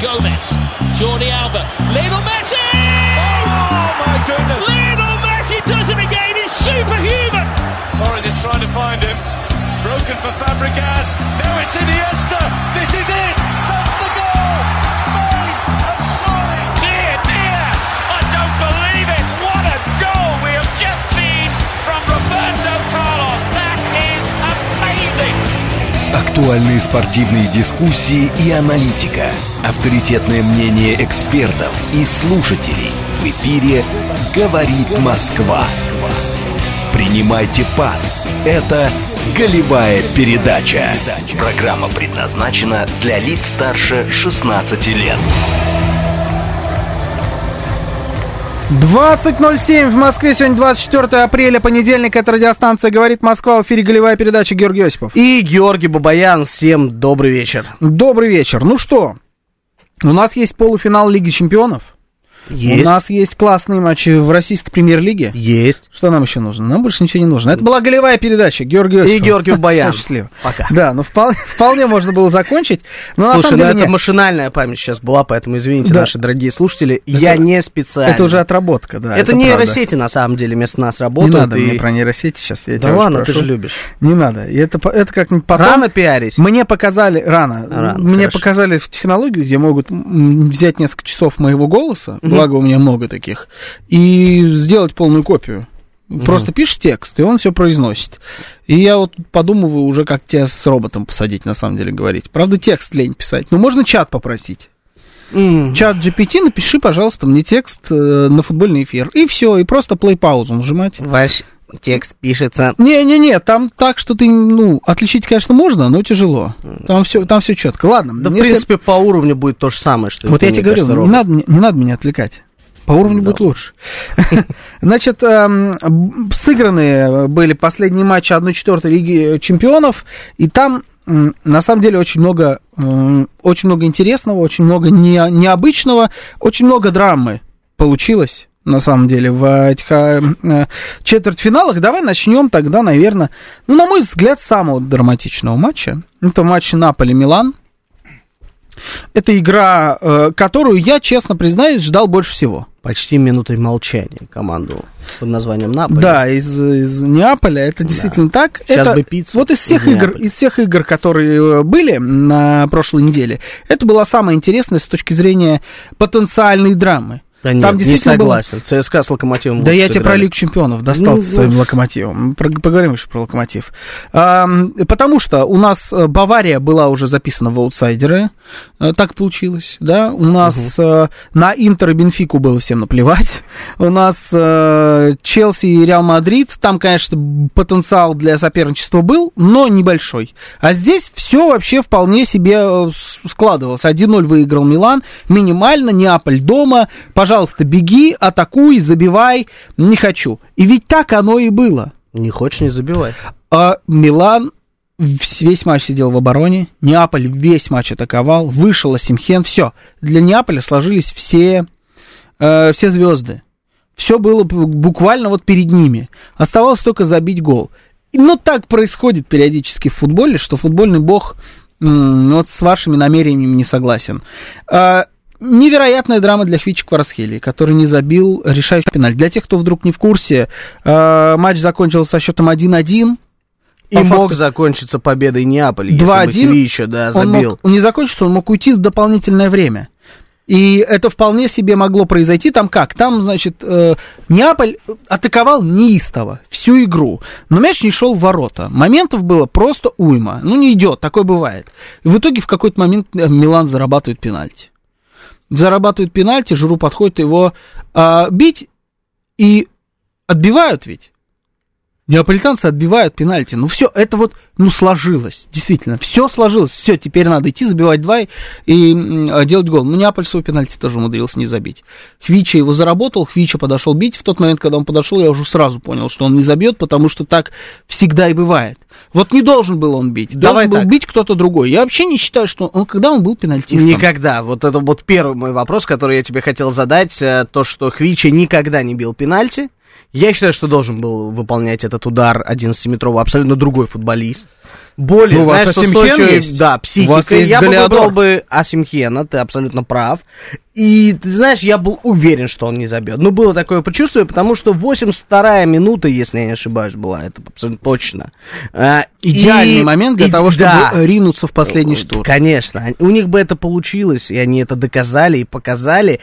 Gomez, Jordi Alba, Lionel Messi! Oh my goodness! Lionel Messi does it again. He's superhuman. Torres is trying to find him. Broken for Fabregas. Now it's Iniesta. This is it. Актуальные спортивные дискуссии и аналитика. Авторитетное мнение экспертов и слушателей. В эфире «Говорит Москва». Принимайте пас. Это «Голевая передача». Программа предназначена для лиц старше 16 лет. 20.07 в Москве, сегодня 24 апреля, понедельник, это радиостанция «Говорит Москва», в эфире голевая передача Георгий Осипов. И Георгий Бабаян, всем добрый вечер. Добрый вечер. Ну что, у нас есть полуфинал Лиги Чемпионов. Есть. У нас есть классные матчи в российской премьер-лиге. Есть. Что нам еще нужно? Нам больше ничего не нужно. Это была голевая передача, Георгий Осипов. И Георгий Бабаян. Счастливо. Пока. Да, ну вполне, вполне можно было закончить. Но на Слушай, самом ну деле это нет. машинальная память сейчас была, поэтому извините, Да. наши дорогие слушатели, я не специально. Это уже отработка, да. это, правда. нейросети, на самом деле, вместо нас Не работают. надо и- мне про нейросети сейчас, я Да тебя ладно, ты же любишь. Не надо. Это, это как-нибудь потом. Рано пиарить. Мне показали, рано, Рано, мне хорошо. показали в технологию, где могут взять несколько часов моего голоса, благо у меня много таких, и сделать полную копию. Просто пишешь текст, и он все произносит. И я вот подумываю уже, как тебя с роботом посадить, на самом деле, говорить. Правда, текст лень писать. Ну, можно чат попросить. М, Чат GPT, напиши, пожалуйста, мне текст э, на футбольный эфир. И все, и просто плей-паузу нажимать. Ваш текст пишется. Не-не-не, там так, что ты, ну, отличить, конечно, можно, но тяжело. Там все, там все четко. Ладно, Да, в если- принципе, по уровню будет то же самое, что вот я тебе говорю, кажется, не надо, мне- не надо меня отвлекать. По уровню будет лучше. Значит, эм, сыграны были последние матчи 1-4 Лиги Чемпионов, и там, на самом деле, очень много, очень много интересного, очень много не- необычного, очень много драмы получилось. На самом деле, в этих э, четвертьфиналах. Давай начнем тогда, наверное, ну, на мой взгляд, самого драматичного матча. Это матч Наполи-Милан. Это игра, э, которую я, честно признаюсь, ждал больше всего. Почти минутой молчания команду под названием Наполе. Да, из, из Неаполя, это действительно так. Сейчас это, бы пиццу Вот из всех из игр, Неаполя. из всех игр, которые э, были на прошлой неделе, это была самая интересная с точки зрения потенциальной драмы. Да нет, Там не действительно было- согласен. ЦСКА с Локомотивом Да я тебе про. Лигу Чемпионов достал Ну, своим локомотивом. Про- поговорим еще про локомотив. Ам, потому что у нас э, Бавария была уже записана в аутсайдеры. Э, Так получилось, да. У нас э, на Интер и Бенфику было всем наплевать. У нас Челси и Реал Мадрид. Там, конечно, потенциал для соперничества был, но небольшой. А здесь все вообще вполне себе складывалось. 1-0 выиграл Милан. Минимально. Неаполь дома. Пожалуйста, беги, атакуй, забивай. Не хочу. И ведь так оно и было. Не хочешь, не забивай. А Милан весь матч сидел в обороне, Неаполь весь матч атаковал, вышел Асимхен, все. Для Неаполя сложились все, э, все звезды. Все было буквально вот перед ними. Оставалось только забить гол. И, Ну, так происходит периодически в футболе, что футбольный бог вот с вашими намерениями не согласен. А, Невероятная драма для Хвича Кварсхели, который не забил решающий пенальти. Для тех, кто вдруг не в курсе, э, матч закончился со счетом 1-1. И По мог факту- закончиться победой Неаполя, если бы 2-1. Хвича, да, Он забил. мог- он не закончился, он мог уйти в дополнительное время. И это вполне себе могло произойти. Там как? Там, значит, э, Неаполь атаковал неистово всю игру, но мяч не шел в ворота. Моментов было просто уйма. Ну, не идет, такое бывает. И в итоге в какой-то момент э, Милан зарабатывает пенальти. Зарабатывает пенальти, Жиру подходит его а, бить, и отбивают ведь. Неаполитанцы отбивают пенальти. Ну все, это вот, ну сложилось, действительно, все сложилось. Все, теперь надо идти, забивать два и, и, а, делать гол. Ну Неаполь свой пенальти тоже умудрился не забить. Хвича его заработал, Хвича подошел бить. В тот момент, когда он подошел, я уже сразу понял, что он не забьет, потому что так всегда и бывает. Вот не должен был он бить, должен Давай был так. бить кто-то другой. Я вообще не считаю, что он, когда он был пенальтистом. Никогда. Вот это вот первый мой вопрос, который я тебе хотел задать. э, То, что Хвича никогда не бил пенальти. Я считаю, что должен был выполнять этот удар 11-метровый абсолютно другой футболист. Более, Ну, знаешь, с Асимхен устойчивой- есть? Да, есть Я бы выбрал бы Асимхена, ты абсолютно прав. И, ты знаешь, я был уверен, что он не забьет. Ну, было такое предчувствие, потому что 82-я минута, если я не ошибаюсь, была, это абсолютно точно. А, Идеальный и- момент для и- того, чтобы да. ринуться в последний штурм. Конечно. У них бы это получилось, и они это доказали и показали.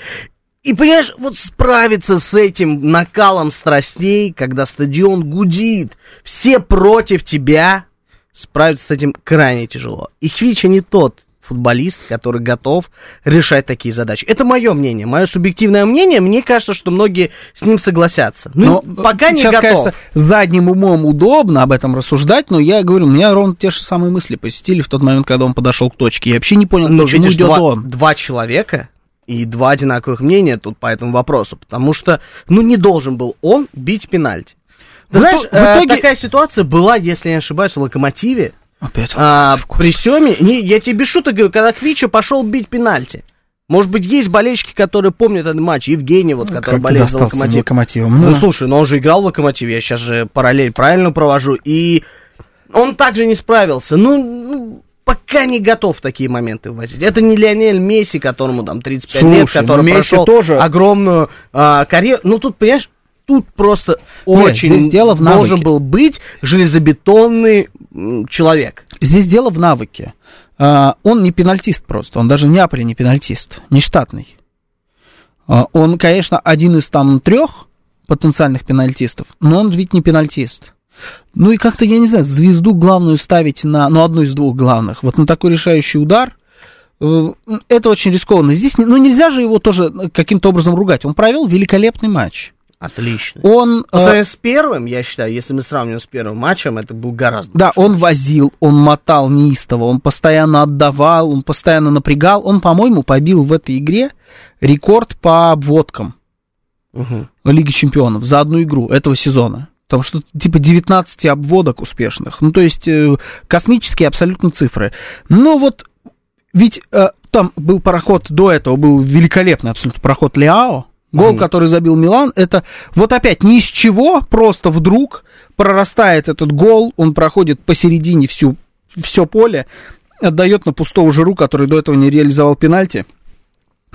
И, понимаешь, вот справиться с этим накалом страстей, когда стадион гудит, все против тебя, справиться с этим крайне тяжело. И Хвича не тот футболист, который готов решать такие задачи. Это мое мнение, мое субъективное мнение. Мне кажется, что многие с ним согласятся. Ну, Но пока не сейчас, готов. конечно, задним умом удобно об этом рассуждать, но я говорю, у меня ровно те же самые мысли посетили в тот момент, когда он подошел к точке. Я вообще не понял, Ну, почему идет два, он. два человека и два одинаковых мнения тут по этому вопросу, потому что, ну, не должен был он бить пенальти. Ты В знаешь, в э, итоге- такая ситуация была, если я не ошибаюсь, в Локомотиве. Опять. А, при Семе, не, я тебе без шуток говорю, когда Квича пошел бить пенальти. Может быть, есть болельщики, которые помнят этот матч. Евгений, вот, который Как болеет за Локомотив. локомотивом? Ну, Ну, слушай, но он же играл в Локомотиве, я сейчас же параллель правильно провожу, и он также не справился. Ну, ну, пока не готов в такие моменты ввозить. Это не Лионель Месси, которому там 35 лет, Слушай, который ну, Месси прошел тоже- огромную а, карьеру. Ну, тут, понимаешь, тут просто очень здесь дело в должен навыке. был быть железобетонный человек. Здесь дело в навыке. А, он не пенальтист просто, он даже в Неаполе не пенальтист, не штатный. А, он, конечно, один из там трех потенциальных пенальтистов, но он ведь не пенальтист. Ну и как-то, я не знаю, звезду главную ставить на, ну, одну из двух главных, вот на такой решающий удар, э, это очень рискованно. Здесь, ну, нельзя же его тоже каким-то образом ругать. Он провел великолепный матч. Отлично. Он, По э, сравнению с первым, я считаю, если мы сравним с первым матчем, это был гораздо Да, он возил, он мотал неистово, он постоянно отдавал, он постоянно напрягал. Он, по-моему, побил в этой игре рекорд по обводкам Мгм. Лиги Чемпионов за одну игру этого сезона. Потому что типа 19 обводок успешных. Ну, то есть э, космические абсолютно цифры. Но вот ведь э, там был пароход до этого, был великолепный абсолютно пароход Леао. Гол, Мгм. который забил Милан, это вот опять ни из чего, просто вдруг прорастает этот гол, он проходит посередине всю, все поле, отдает на пустого жиру, который до этого не реализовал пенальти.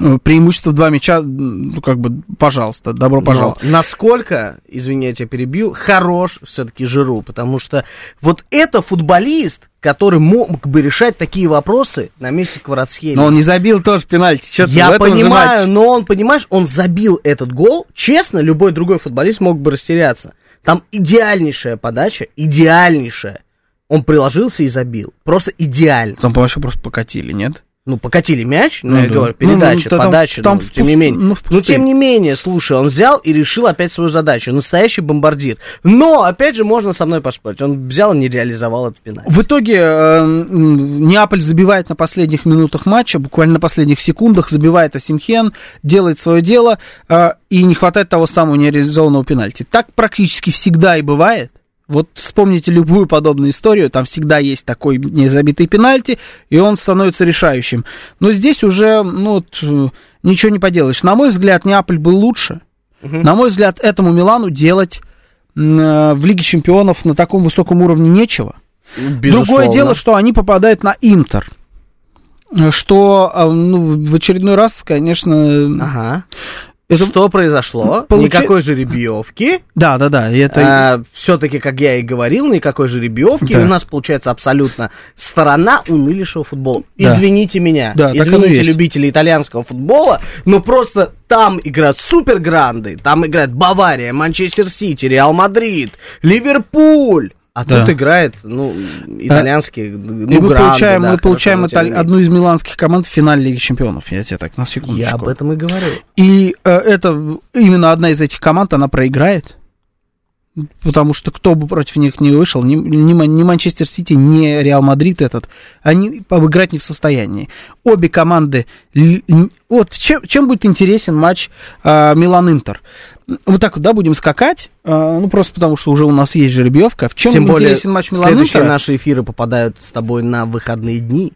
Э, Преимущество в два мяча, ну, как бы, пожалуйста, добро пожаловать. Но насколько, извини, я тебя перебью, хорош все-таки Жиру, потому что вот это футболист, который мог бы решать такие вопросы на месте Кварацхелия. Но он не забил тоже пенальти. В Я понимаю, но он, понимаешь, он забил этот гол. Честно, любой другой футболист мог бы растеряться. Там идеальнейшая подача, идеальнейшая. Он приложился и забил. Просто идеально. Там вообще просто покатили, нет? Ну, покатили мяч, ну, Ну я да. говорю, Ну, ну, передача, да там- подача, там ну, в тем не пуст- менее. ну, в Ну, тем не менее, слушай, он взял и решил опять свою задачу. Настоящий бомбардир. Но, опять же, можно со мной поспорить. Он взял и не реализовал этот пенальти. В итоге э, Неаполь забивает на последних минутах матча, буквально на последних секундах, забивает Асимхен, делает свое дело, э, и не хватает того самого нереализованного пенальти. Так практически всегда и бывает. Вот вспомните любую подобную историю, там всегда есть такой незабитый пенальти, и он становится решающим. Но здесь уже, ну, вот, э, ничего не поделаешь. На мой взгляд, Неаполь был лучше. На мой взгляд, этому Милану делать э, в Лиге Чемпионов на таком высоком уровне нечего. Другое дело, что они попадают на Интер. Э, Что а, ну, в очередной раз, конечно, Ага. Это- Что произошло? Получи- Никакой жеребьевки. да, да, да, это все-таки, как я и говорил, никакой жеребьевки. Да. И у нас получается абсолютно сторона унылейшего футбола. Да. Извините меня, Да, извините любители итальянского футбола, но просто там играют супергранды, там играет Бавария, Манчестер Сити, Реал Мадрид, Ливерпуль. А Да. тут играет, ну, итальянские, и ну, мы гранды, получаем, да, мы получаем Италь- одну из миланских команд в финале Лиги Чемпионов. Я тебе так на секундочку. Я об этом и говорю. И э, это именно одна из этих команд, она проиграет. Потому что кто бы против них не вышел, ни, ни ни Манчестер Сити, ни Реал Мадрид этот, они обыграть не в состоянии. Обе команды... Вот чем, чем будет интересен матч а, Милан-Интер? Вот так вот, да, будем скакать, а, ну просто потому что уже у нас есть жеребьевка. В чем Тем более, интересен матч следующие Милан-Интера? наши эфиры попадают с тобой на выходные дни.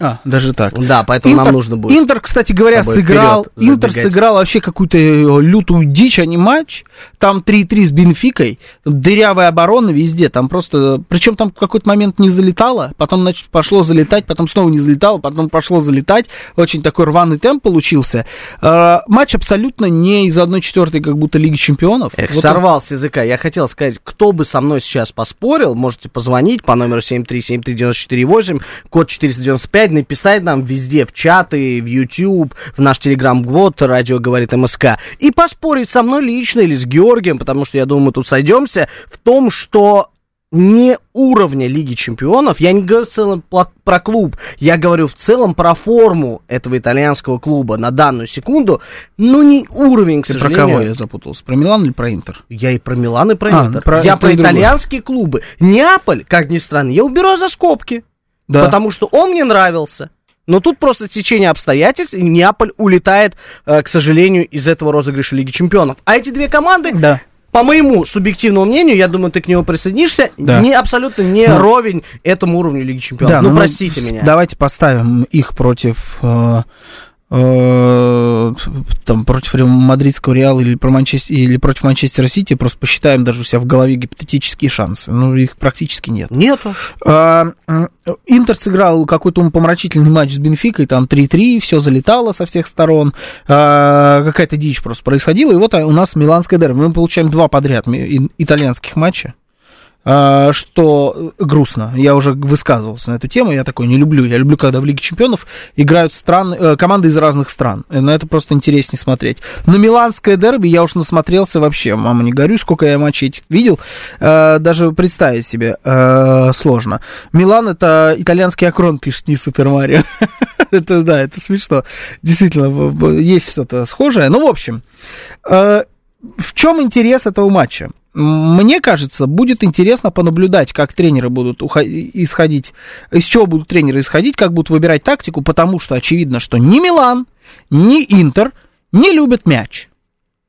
А, даже так. Да, поэтому нам нужно будет. Интер, кстати говоря, сыграл. вперед Интер забегать. сыграл вообще какую-то э, лютую дичь, а не матч. Там 3-3 с Бенфикой. Дырявая оборона везде. Там просто. Причем там в какой-то момент не залетало, потом значит, пошло залетать, потом снова не залетало, потом пошло залетать. Очень такой рваный темп получился. Э, матч абсолютно не из 1-4, как будто Лиги Чемпионов. Эх, Вот он- сорвал с языка. Я хотел сказать, кто бы со мной сейчас поспорил, можете позвонить по номеру 7373948, код 495, написать нам везде, в чаты, в YouTube, в наш телеграм-бот, радио говорит МСК, и поспорить со мной лично или с Георгием, потому что я думаю, мы тут сойдемся, в том, что не уровня Лиги Чемпионов, я не говорю в целом про клуб, я говорю в целом про форму этого итальянского клуба на данную секунду, но не уровень, к Ты про сожалению. кого я запутался? Про Милан или про Интер? Я и про Милан, и про А, Интер. про я про итальянские клубы. Неаполь, как ни странно, я уберу за скобки. Да. Потому что он мне нравился. Но тут просто течение обстоятельств, и Неаполь улетает, э, к сожалению, из этого розыгрыша Лиги Чемпионов. А эти две команды, Да. по моему субъективному мнению, я думаю, ты к нему присоединишься, Да. не абсолютно не Ну. ровень этому уровню Лиги Чемпионов. Да, ну, ну, простите меня. Давайте поставим их против э, там против мадридского Реала или, про Манчестер, или против Манчестера Сити, просто посчитаем даже у себя в голове гипотетические шансы. Ну, их практически нет. Нету. А, м, Интер сыграл какой-то умопомрачительный матч с Бенфикой, там 3-3, все залетало со всех сторон, А, какая-то дичь просто происходила, и вот у нас миланская дерби. Мы получаем два подряд итальянских матча, что грустно. Я уже высказывался на эту тему, я такой не люблю. Я люблю, когда в Лиге Чемпионов играют стран, э, команды из разных стран. Э, На это просто интереснее смотреть. На миланское дерби я уж насмотрелся вообще. Мама, не горю, сколько я матчей этих видел. Э, даже представить себе э, сложно. Милан это итальянский акрон, пишет не Супер Марио. Это, да, это смешно. Действительно, есть что-то схожее. Ну, в общем, э, в чем интерес этого матча? Мне кажется, будет интересно понаблюдать, как тренеры будут исходить, из чего будут тренеры исходить, как будут выбирать тактику, потому что очевидно, что ни Милан, ни Интер не любят мяч.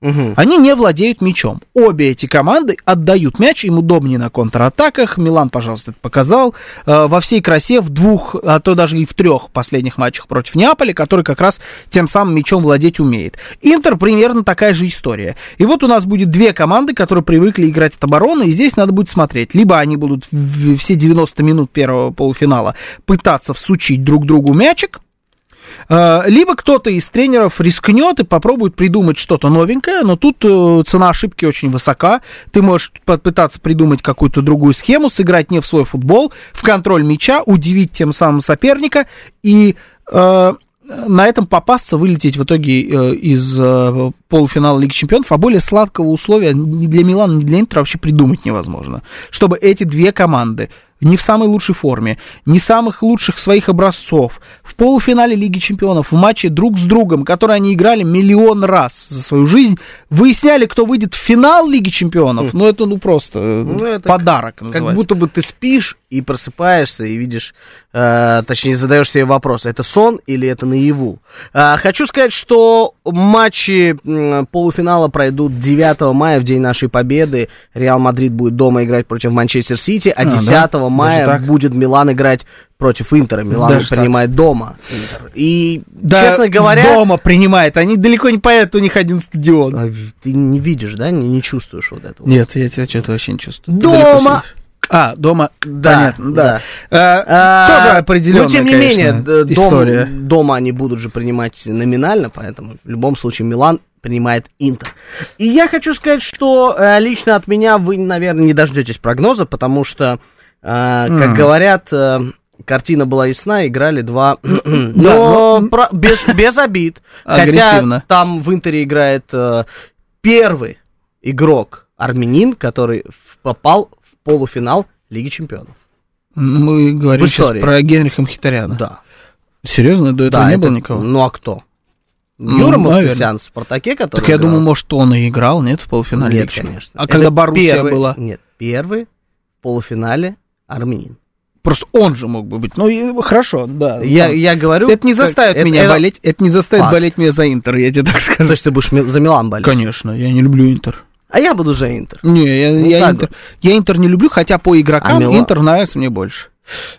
Мгм. Они не владеют мячом. Обе эти команды отдают мяч, им удобнее на контратаках. Милан, пожалуйста, это показал. Э, Во всей красе в двух, а то даже и в трех последних матчах против Неаполя, который как раз тем самым мячом владеть умеет. Интер примерно такая же история. И вот у нас будет две команды, которые привыкли играть от обороны, и здесь надо будет смотреть. Либо они будут все 90 минут первого полуфинала пытаться всучить друг другу мячик, Либо кто-то из тренеров рискнет и попробует придумать что-то новенькое, но тут э, цена ошибки очень высока. Ты можешь попытаться придумать какую-то другую схему, сыграть не в свой футбол, в контроль мяча, удивить тем самым соперника и э, на этом попасться, вылететь в итоге э, из э, полуфинала Лиги Чемпионов, а более сладкого условия ни для Милана, ни для Интера вообще придумать невозможно. Чтобы эти две команды не в самой лучшей форме, не самых лучших своих образцов, в полуфинале Лиги Чемпионов, в матче друг с другом, который они играли миллион раз за свою жизнь, выясняли, кто выйдет в финал Лиги Чемпионов, ну это ну просто э, Ну, это подарок Как называется. будто бы ты спишь и просыпаешься и видишь, э, точнее задаешь себе вопрос, это сон или это наяву. А, хочу сказать, что матчи м, полуфинала пройдут 9 мая, в день нашей победы. Реал Мадрид будет дома играть против Манчестер Сити, а, А, 10 да? Мая так? будет Милан играть против Интера. Милан Даже так? принимает дома Интер. И, Да, честно говоря... дома принимает, они далеко не поедут, у них один стадион. а, Ты не видишь, да, не, не чувствуешь вот этого? Нет, я тебя что-то вообще не чувствую. Дома! А, дома, Да, понятно, да. да. Э, А, тоже определенная, Но тем не конечно, менее, дом- история. дома они будут же принимать номинально, поэтому в любом случае Милан принимает Интер. И я хочу сказать, что э, лично от меня вы, наверное, не дождетесь прогноза, потому что, э, как говорят, э, картина была ясна, играли два, но про- без, без обид. Хотя там в Интере играет э, первый игрок армянин, который попал в полуфинал Лиги Чемпионов. Мы говорим сейчас про Генриха Мхитаряна. Да. Серьезно, до этого Да, не это- было никого? Ну а кто? Ну, Юра наверное. Мовсисян в Спартаке, который Так я играл? думаю, может, он и играл, нет, в полуфинале? Нет, конечно. А Это когда Боруссия первый- была? Нет, первый в полуфинале армянин. Просто он же мог бы быть. Ну, и- хорошо, да. Я, да. я говорю... Это не как- заставит это- меня это- болеть, это не заставит факт. болеть меня за Интер, я тебе так скажу. То есть ты будешь за Милан болеть? Конечно, я не люблю Интер. А я буду за Интер. Не, я, Ну, я Интер, я Интер не люблю, хотя по игрокам А Мила- Интер нравится мне больше.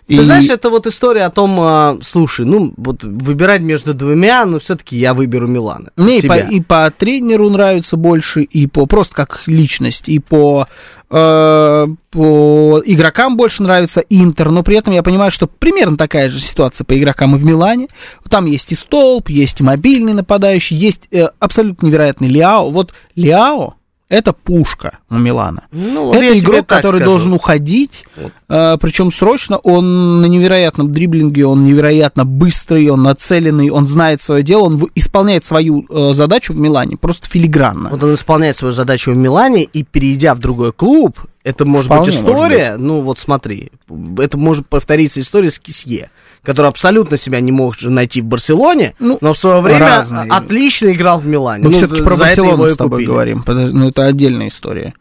Ты И- знаешь, это вот история о том, а, слушай, ну, вот выбирать между двумя, но все-таки я выберу Милана. Мне и по, и по тренеру нравится больше, и по просто как личность, и по, э, по игрокам больше нравится Интер, но при этом я понимаю, что примерно такая же ситуация по игрокам и в Милане. Там есть и столб, есть и мобильный нападающий, есть э, абсолютно невероятный Лиао. Вот Лиао это пушка у Милана. Ну, это игрок, который скажу. должен уходить, Вот. причем срочно. Он на невероятном дриблинге, он невероятно быстрый, он нацеленный, он знает свое дело, он исполняет свою э, задачу в Милане просто филигранно. Вот он исполняет свою задачу в Милане, и перейдя в другой клуб, это может Вполне быть история, ну вот смотри, это может повториться история с Кисье, который абсолютно себя не мог же найти в Барселоне, Ну, но в свое время разные. отлично играл в Милане. Мы Ну, все-таки про Барселону с тобой купили. говорим. Подож- Ну, это отдельная история.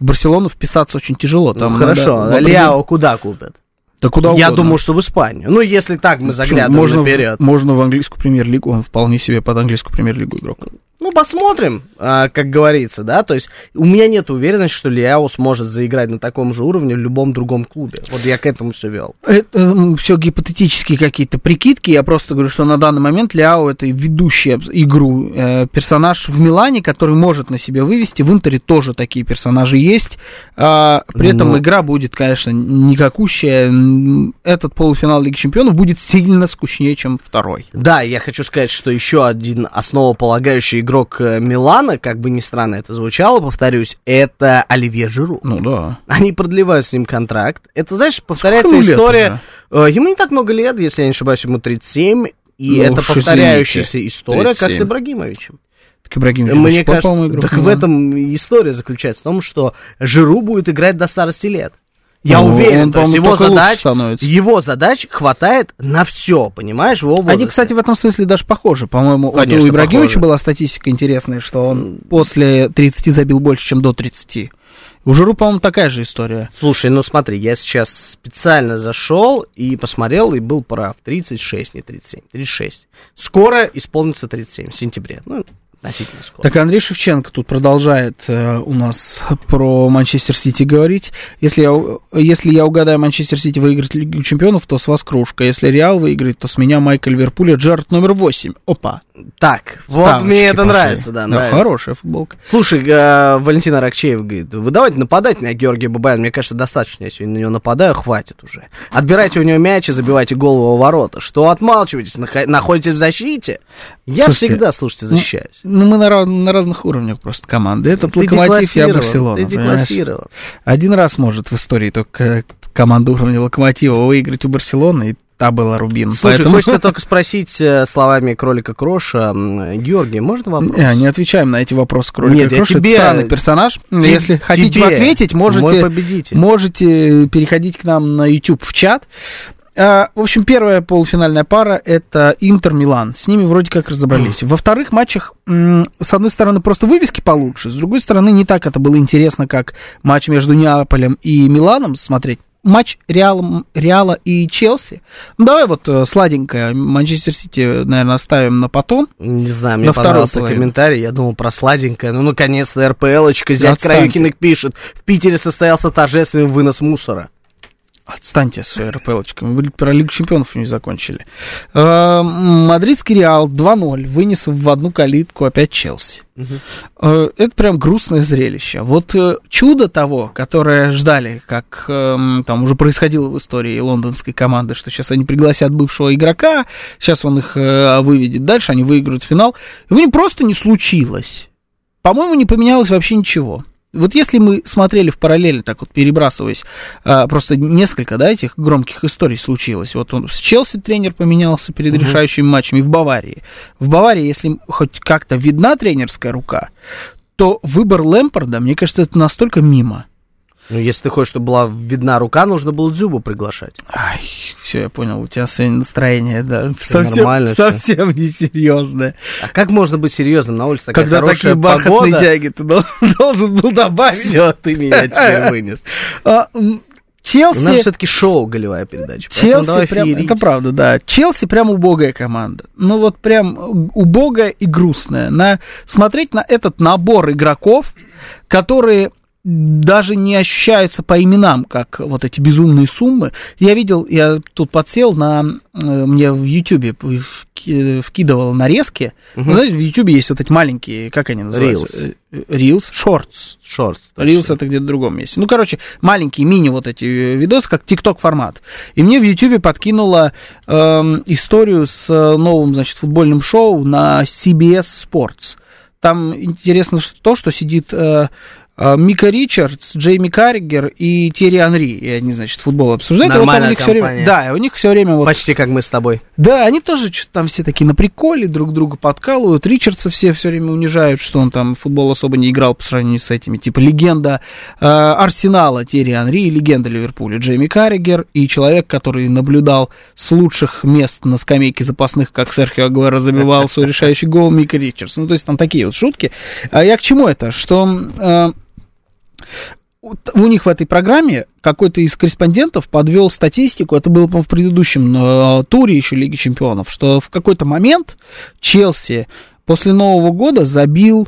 В Барселону вписаться очень тяжело. Ну, Там хорошо, надо в определен- Ляо куда купят? Да куда Я угодно. думаю, что в Испанию. Ну, если так мы заглядываем можно, в- наперед. можно в английскую премьер-лигу, он вполне себе под английскую премьер-лигу игрок. Ну, посмотрим, а, как говорится, да. То есть у меня нет уверенности, что Лиао сможет заиграть на таком же уровне в любом другом клубе. Вот я к этому все вел. Это все гипотетические какие-то прикидки. Я просто говорю, что на данный момент Ляо это ведущая игру э, персонаж в Милане, который может на себя вывести. В Интере тоже такие персонажи есть. А, при этом Ну. игра будет, конечно, никакущая. Этот полуфинал Лиги Чемпионов будет сильно скучнее, чем второй. Да, я хочу сказать, что еще один основополагающий игрок э, Милана, как бы ни странно это звучало, повторюсь, это Оливье Жиру. Ну да. Они продлевают с ним контракт. Это, знаешь, повторяется лет история. э, ему не так много лет, если я не ошибаюсь, ему 37. И Ну это повторяющаяся история, как с 37. Ибрагимовичем. Так Ибрагимович Мне кажется, игрок так в Милана. этом история заключается в том, что Жиру будет играть до старости лет. Я Ну, уверен, он, то есть его задач, становится. его задач хватает на все, понимаешь, его Они, возрасте. кстати, в этом смысле даже похожи. По-моему, Конечно, у Ибрагимовича похожи. была статистика интересная, что он после 30 забил больше, чем до 30. У Жиру, по-моему, такая же история. Слушай, ну смотри, я сейчас специально зашел и посмотрел, и был прав. 36, не 37, 36. Скоро исполнится 37, в сентябре. Ну, относительно скоро. Так Андрей Шевченко тут продолжает э, у нас про Манчестер Сити говорить. Если я, если я угадаю, Манчестер Сити выиграет Лигу Чемпионов, то с вас кружка. Если Реал выиграет, то с меня Майкл Ливерпуля Джаред номер 8. Опа. Так, вот мне это пошли. нравится, да, нравится. Хорошая футболка. Слушай, э, Валентин Аракчеев говорит, вы давайте нападать на Георгия Бабаяна, мне кажется, достаточно, я сегодня на него нападаю, хватит уже. Отбирайте у него мяч и забивайте голову в ворота. Что отмалчиваетесь, нах- находитесь в защите? Я Слушайте, всегда, слушайте, защищаюсь. Ну, мы на, на разных уровнях просто команды. Этот Ты локомотив, я Барселона. Ты деклассировал. Один раз может в истории только команда уровня Локомотива выиграть у Барселоны, и та была Рубин. Слушай, Поэтому- хочется только спросить э, словами кролика Кроша. Георгий, можно вопрос? Не, не отвечаем на эти вопросы кролика Нет, Кроша. Это тебе- странный персонаж. Те- Если хотите тебе, ответить, можете, можете переходить к нам на YouTube в чат. А, В общем, первая полуфинальная пара это Интер-Милан. С ними вроде как разобрались. Во вторых матчах, с одной стороны, просто вывески получше, с другой стороны, не так это было интересно, как матч между Неаполем и Миланом смотреть. Матч Реала, Реала и Челси. Ну, давай вот э, сладенькое. Манчестер Сити, наверное, оставим на потом. Не знаю, мне понравился половину. комментарий, я думал про сладенькое. Ну, наконец-то РПЛочка, зять Отстаньте. Краюкиных пишет. В Питере состоялся торжественный вынос мусора. Отстаньте с своей РПЛочкой. Мы про Лигу Чемпионов не закончили. Э, Мадридский Реал 2-0 вынес в одну калитку опять Челси. Э, Это прям грустное зрелище. Вот э, чудо того, которое ждали, как эм, там уже происходило в истории лондонской команды, что сейчас они пригласят бывшего игрока, сейчас он их э, выведет дальше, они выиграют финал. Его не просто не случилось. По-моему, не поменялось вообще ничего. Вот если мы смотрели в параллель, так вот перебрасываясь, а, просто несколько, да, этих громких историй случилось. Вот он с Челси тренер поменялся перед решающими матчами в Баварии. В Баварии, если хоть как-то видна тренерская рука, то выбор Лэмпорда, мне кажется, это настолько мимо. Ну, если ты хочешь, чтобы была видна рука, нужно было Дзюбу приглашать. Ай, все, я понял, у тебя сегодня настроение, да, Всё совсем, нормально совсем несерьезное. А как можно быть серьезным на улице? Такая Когда такие бархатные погода. тяги ты должен, должен был добавить. Все, ты меня теперь вынес. А, м, У нас Челси... все-таки шоу голевая передача. Челси прям, феерить. это правда, да. Челси прям убогая команда. Ну вот прям убогая и грустная. На, смотреть на этот набор игроков, которые даже не ощущаются по именам, как вот эти безумные суммы. Я видел, я тут подсел на, э, мне в Ютьюбе вки- вкидывал нарезки. Мгм. Вы знаете, в Ютьюбе есть вот эти маленькие, как они называются? Рилс, шортс. Шортс. Рилс это где-то в другом месте. Ну, короче, маленькие мини вот эти э, видосы, как ТикТок формат. И мне в Ютьюбе подкинула эм, историю с э, новым, значит, футбольным шоу на CBS Sports. Там интересно то, что сидит э, Мика Ричардс, Джейми Карригер и Терри Анри. И они, значит, футбол обсуждают. И вот Нормальная у них всё время, да, и у них все время вот Почти как мы с тобой. да, они тоже что-то там все такие на приколе, друг друга подкалывают. Ричардса все все время унижают, что он там футбол особо не играл по сравнению с этими. Типа легенда э, Арсенала Терри Анри, легенда Ливерпуля Джейми Карригер и человек, который наблюдал с лучших мест на скамейке запасных, как Серхио Агуэро забивал свой решающий гол Мика Ричардс. Ну, то есть там такие вот шутки. А я к чему это? Что... э, у них в этой программе какой-то из корреспондентов подвел статистику, это было, по-моему, в предыдущем э, туре еще Лиги Чемпионов, что в какой-то момент Челси после Нового года забил,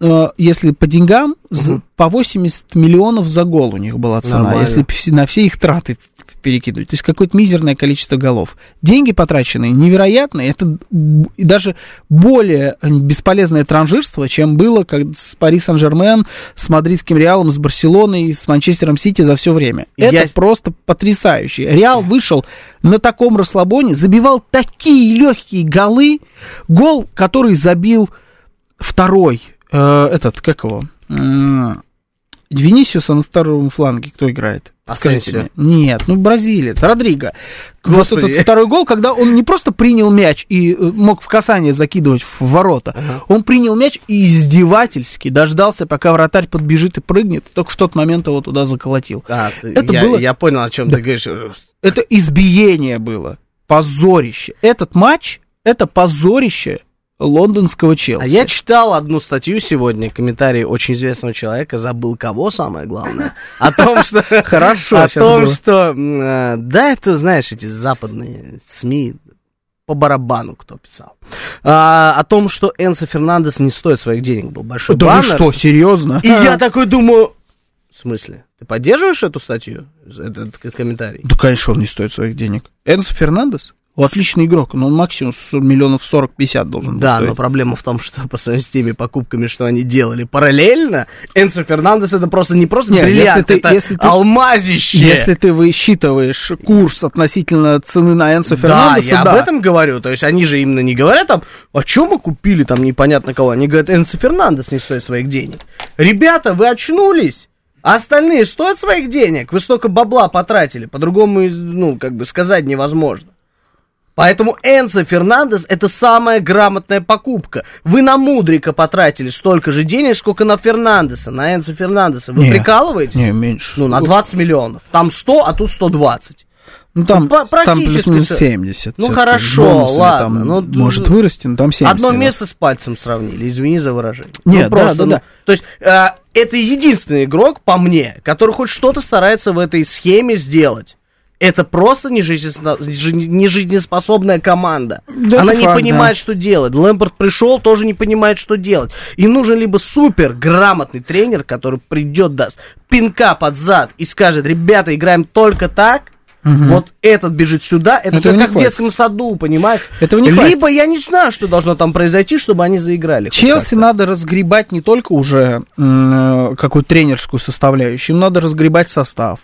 э, если по деньгам, за- по 80 миллионов за гол у них была цена, Нормально. если на все их траты перекидывать. То есть какое-то мизерное количество голов. Деньги потраченные невероятные. Это даже более бесполезное транжирство, чем было как с Пари Сан-Жермен, с Мадридским Реалом, с Барселоной, с Манчестером Сити за все время. Это Я- просто потрясающе. Реал вышел на таком расслабоне, забивал такие легкие голы. Гол, который забил второй, э, этот, как его? Венисиуса на втором фланге кто играет? Скажите Асенсио. мне. Нет, ну бразилец, Родриго. Вот Господи. этот второй гол, когда он не просто принял мяч и э, мог в касание закидывать в ворота, он принял мяч и издевательски дождался, пока вратарь подбежит и прыгнет, только в тот момент его туда заколотил. А, Это я, было- я понял, о чем Да. ты говоришь. Это избиение было, позорище. Этот матч, это позорище лондонского Челси. А я читал одну статью сегодня, комментарий очень известного человека, забыл кого, самое главное, о том, что... Хорошо, О том, что... э, Да, это, знаешь, эти западные СМИ, по барабану кто писал. А, О том, что Энсо Фернандес не стоит своих денег, был большой Да баннер. что, серьезно? И я такой думаю... В смысле? Ты поддерживаешь эту статью? Этот к- комментарий? Да, конечно, он не стоит своих денег. Энсо Фернандес? Отличный игрок, но он максимум миллионов 40-50 должен Да, стоить. но проблема в том, что по сравнению с теми покупками, что они делали параллельно, Энсо Фернандес это просто не просто Не, бриллиант, если ты- это если ты- алмазище. Если ты высчитываешь курс относительно цены на Энсо Да, Фернандеса, я да. об этом говорю. То есть они же именно не говорят там, а чем мы купили там непонятно кого. Они говорят, Энсо Фернандес не стоит своих денег. Ребята, вы очнулись. А остальные стоят своих денег. Вы столько бабла потратили. По-другому, ну, как бы сказать невозможно. Поэтому Энсо Фернандес это самая грамотная покупка. Вы на Мудрика потратили столько же денег, сколько на Фернандеса, на Энсо Фернандеса. Вы Не, прикалываетесь? Не, меньше. Ну, на 20 миллионов. Там 100, а тут 120. Ну, там, Ну, там практически плюс-минус со- 70. Ну, хорошо, бонусами ладно, Там ну, может ну, вырасти, но там 70. Одно место с пальцем сравнили, извини за выражение. Нет, Ну, да, да, да. То есть, э, это единственный игрок, по мне, который хоть что-то старается в этой схеме сделать. Это просто нежизнеспособная команда. Да, Она не факт, понимает, да. что делать. Лэмпорт пришел, тоже не понимает, что делать. Им нужен либо супер грамотный тренер, который придет, даст пинка под зад и скажет, ребята, играем только так, вот этот бежит сюда, это Этого как в хватит. детском саду, понимаешь? Этого не хватит. Либо я не знаю, что должно там произойти, чтобы они заиграли. Челси надо разгребать не только уже э, какую-то тренерскую составляющую, им надо разгребать состав.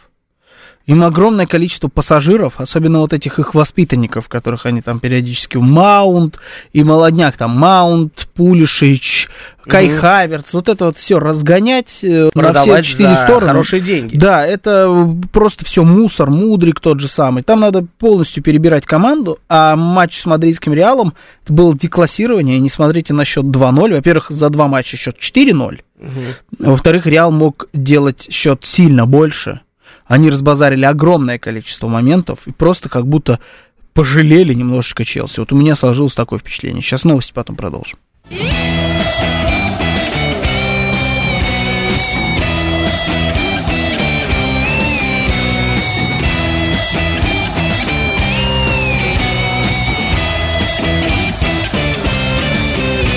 Им огромное количество пассажиров, особенно вот этих их воспитанников, которых они там периодически Маунт и молодняк, там Маунт, Пулишич, Кай Хаверц, вот это вот все разгонять э, на все Продавать четыре стороны. хорошие деньги. Да, это просто все мусор, мудрик тот же самый. Там надо полностью перебирать команду, а матч с мадридским Реалом это было деклассирование. Не смотрите на счет 2-0. Во-первых, за два матча счет 4-0. Во-вторых, Реал мог делать счет сильно больше. Они разбазарили огромное количество моментов и просто как будто пожалели немножечко Челси. Вот у меня сложилось такое впечатление. Сейчас новости, потом продолжим.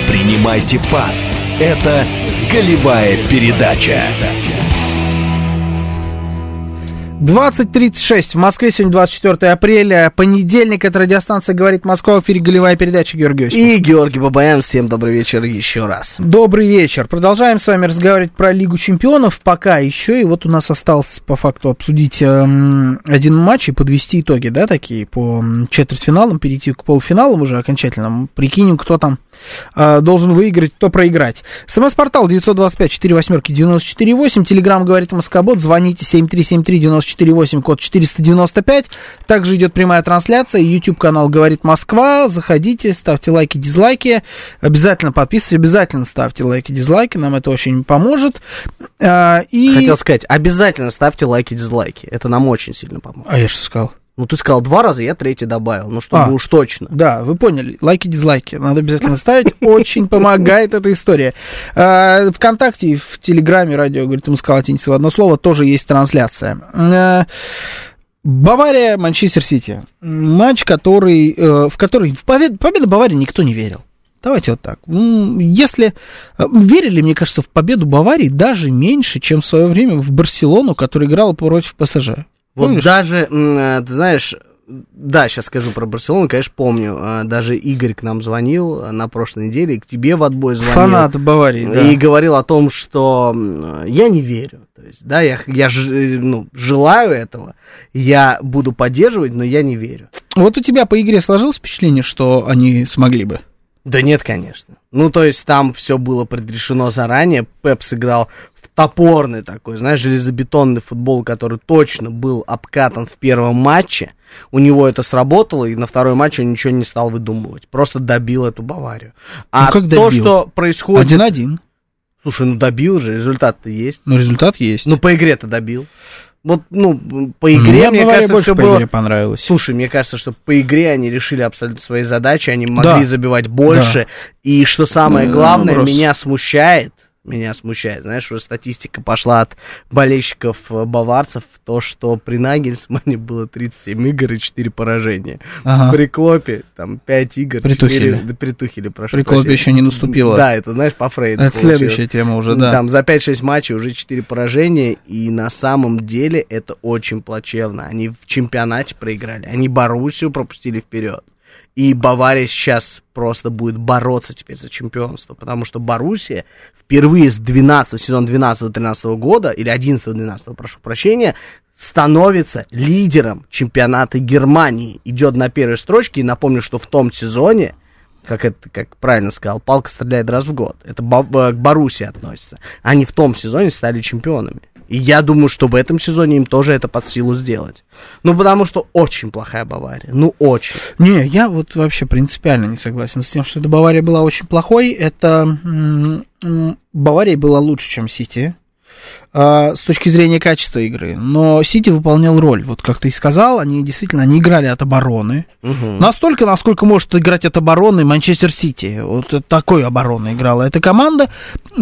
Принимайте пас. Это голевая передача. 20.36. В Москве сегодня 24 апреля. Понедельник. Это радиостанция «Говорит Москва». В эфире голевая передача Георгий Осипов. И Георгий Бабаян, всем добрый вечер еще раз. Добрый вечер. Продолжаем с вами разговаривать про Лигу Чемпионов. Пока еще. И вот у нас осталось по факту обсудить эм, один матч и подвести итоги, да, такие по четвертьфиналам, перейти к полуфиналам уже окончательно. Прикинем, кто там э, должен выиграть, кто проиграть. СМС-портал 925 4 восьмерки 94 8. Телеграмм говорит Москобот. Звоните 7373 94 8, код 495. Также идет прямая трансляция. YouTube канал говорит Москва. Заходите, ставьте лайки, дизлайки. Обязательно подписывайтесь, обязательно ставьте лайки, дизлайки. Нам это очень поможет. А, и... Хотел сказать, обязательно ставьте лайки, дизлайки. Это нам очень сильно поможет. А я что сказал? Ну, ты сказал два раза, я третий добавил. Ну, чтобы А. уж точно. Да, вы поняли. Лайки, дизлайки. Надо обязательно ставить. Очень помогает эта история. А, Вконтакте и в Телеграме радио, говорит, Москва латиница в одно слово, тоже есть трансляция. А, Бавария, Манчестер Сити. Матч, который, э, в который в победу, победу Баварии никто не верил. Давайте вот так. Если э, верили, мне кажется, в победу Баварии даже меньше, чем в свое время в Барселону, которая играла против ПСЖ. Вот Помнишь? даже, э, ты знаешь, да, сейчас скажу про Барселону, конечно, помню. э, Даже Игорь к нам звонил э, на прошлой неделе, и к тебе в отбой звонил. Фанат Баварии, да. И говорил о том, что я не верю. То есть, да, я, я ну, желаю этого, я буду поддерживать, но я не верю. Вот у тебя по игре сложилось впечатление, что они смогли бы? Да нет, конечно. Ну, то есть там все было предрешено заранее. Пеп сыграл топорный такой, знаешь, железобетонный футбол, который точно был обкатан в первом матче. У него это сработало, и на второй матч он ничего не стал выдумывать. Просто добил эту Баварию. А Ну, как то, добил? что происходит... Один-один. Слушай, ну добил же, результат-то есть. Но результат есть. Ну, по игре-то добил. Вот, ну, по Мне игре, мне Бавария кажется, больше все по было... игре понравилось. Слушай, мне кажется, что по игре они решили абсолютно свои задачи, они могли Да. забивать больше. И что самое Ну, главное, просто. меня смущает, меня смущает, знаешь, уже статистика пошла от болельщиков э, баварцев, то, что при Нагельсмане было 37 игр и 4 поражения. Ага. При Клопе там 5 игр, При 4... Тухеле. Да, при Тухеле, прошу При Клопе прощения. еще не наступило. Да, это, знаешь, по Фрейду Это получилось. следующая тема уже, да. Там за 5-6 матчей уже 4 поражения, и на самом деле это очень плачевно. Они в чемпионате проиграли, они Боруссию пропустили вперед. И Бавария сейчас просто будет бороться теперь за чемпионство, потому что Боруссия впервые с 12, сезон 12-13 года, или 11-12, прошу прощения, становится лидером чемпионата Германии. Идет на первой строчке, и напомню, что в том сезоне как это, как правильно сказал, палка стреляет раз в год. Это э, к Боруссии относится. Они в том сезоне стали чемпионами. И я думаю, что в этом сезоне им тоже это под силу сделать. Ну, потому что очень плохая Бавария. Ну, очень. Не, я вот вообще принципиально не согласен с тем, что эта Бавария была очень плохой. Это Бавария была лучше, чем Сити с точки зрения качества игры. Но Сити выполнял роль. Вот как ты и сказал, они действительно они играли от обороны. Мгм. Настолько, насколько может играть от обороны Манчестер Сити. Вот от такой обороны играла эта команда.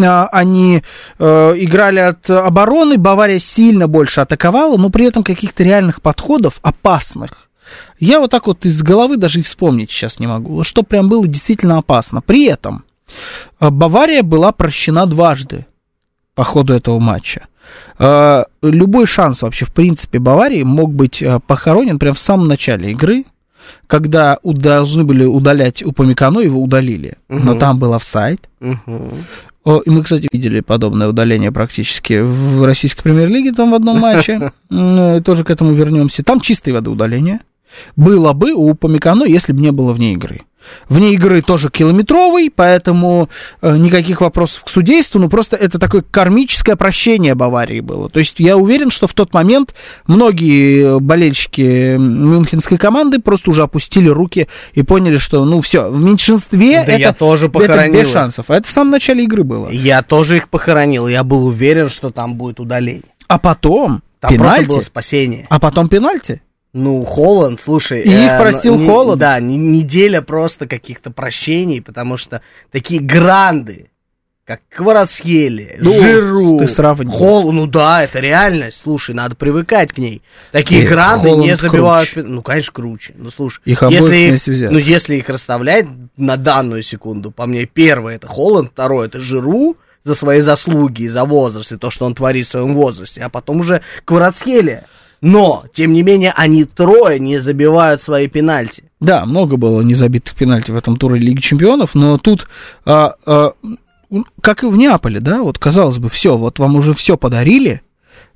А, Они э, играли от обороны, Бавария сильно больше атаковала, но при этом каких-то реальных подходов опасных. Я вот так вот из головы даже и вспомнить сейчас не могу. Что прям было действительно опасно. При этом э, Бавария была прощена дважды по ходу этого матча. Э, Любой шанс вообще, в принципе, Баварии мог быть э, похоронен прямо в самом начале игры, когда должны были удалять Упамекану, его удалили. Но Мгм. там был офсайд. Мгм. О, и мы, кстати, видели подобное удаление практически в российской премьер-лиге там в одном матче. Э, Тоже к этому вернемся. Там чистой воды удаление. Было бы у Упамекану, если бы не было вне игры. Вне игры тоже километровый, поэтому э, никаких вопросов к судейству, ну просто это такое кармическое прощение Баварии было. То есть я уверен, что в тот момент многие болельщики мюнхенской команды просто уже опустили руки и поняли, что ну все, в меньшинстве Да это, я тоже это похоронил без их. шансов. А это в самом начале игры было. Я тоже их похоронил. Я был уверен, что там будет удаление. А потом Там пенальти, просто было спасение. а потом пенальти. Ну, Холланд, слушай... И их простил не- Холланд. Да, не- неделя просто каких-то прощений, потому что такие гранды, как Кварацхели, Ну, Жиру, ты. Холл, ну да, это реальность, слушай, надо привыкать к ней. Такие И гранды Холланд не забивают... круче. Ну, конечно, круче. Ну, слушай, Их если, взять. ну, если их расставлять на данную секунду, по мне, первое это Холланд, второе это Жиру, за свои заслуги за возраст, и то, что он творит в своем возрасте, а потом уже Кварацхелия. Но, тем не менее, они трое не забивают свои пенальти. Да, много было незабитых пенальти в этом туре Лиги Чемпионов, но тут, а, а, как и в Неаполе, да, вот казалось бы, все, вот вам уже все подарили,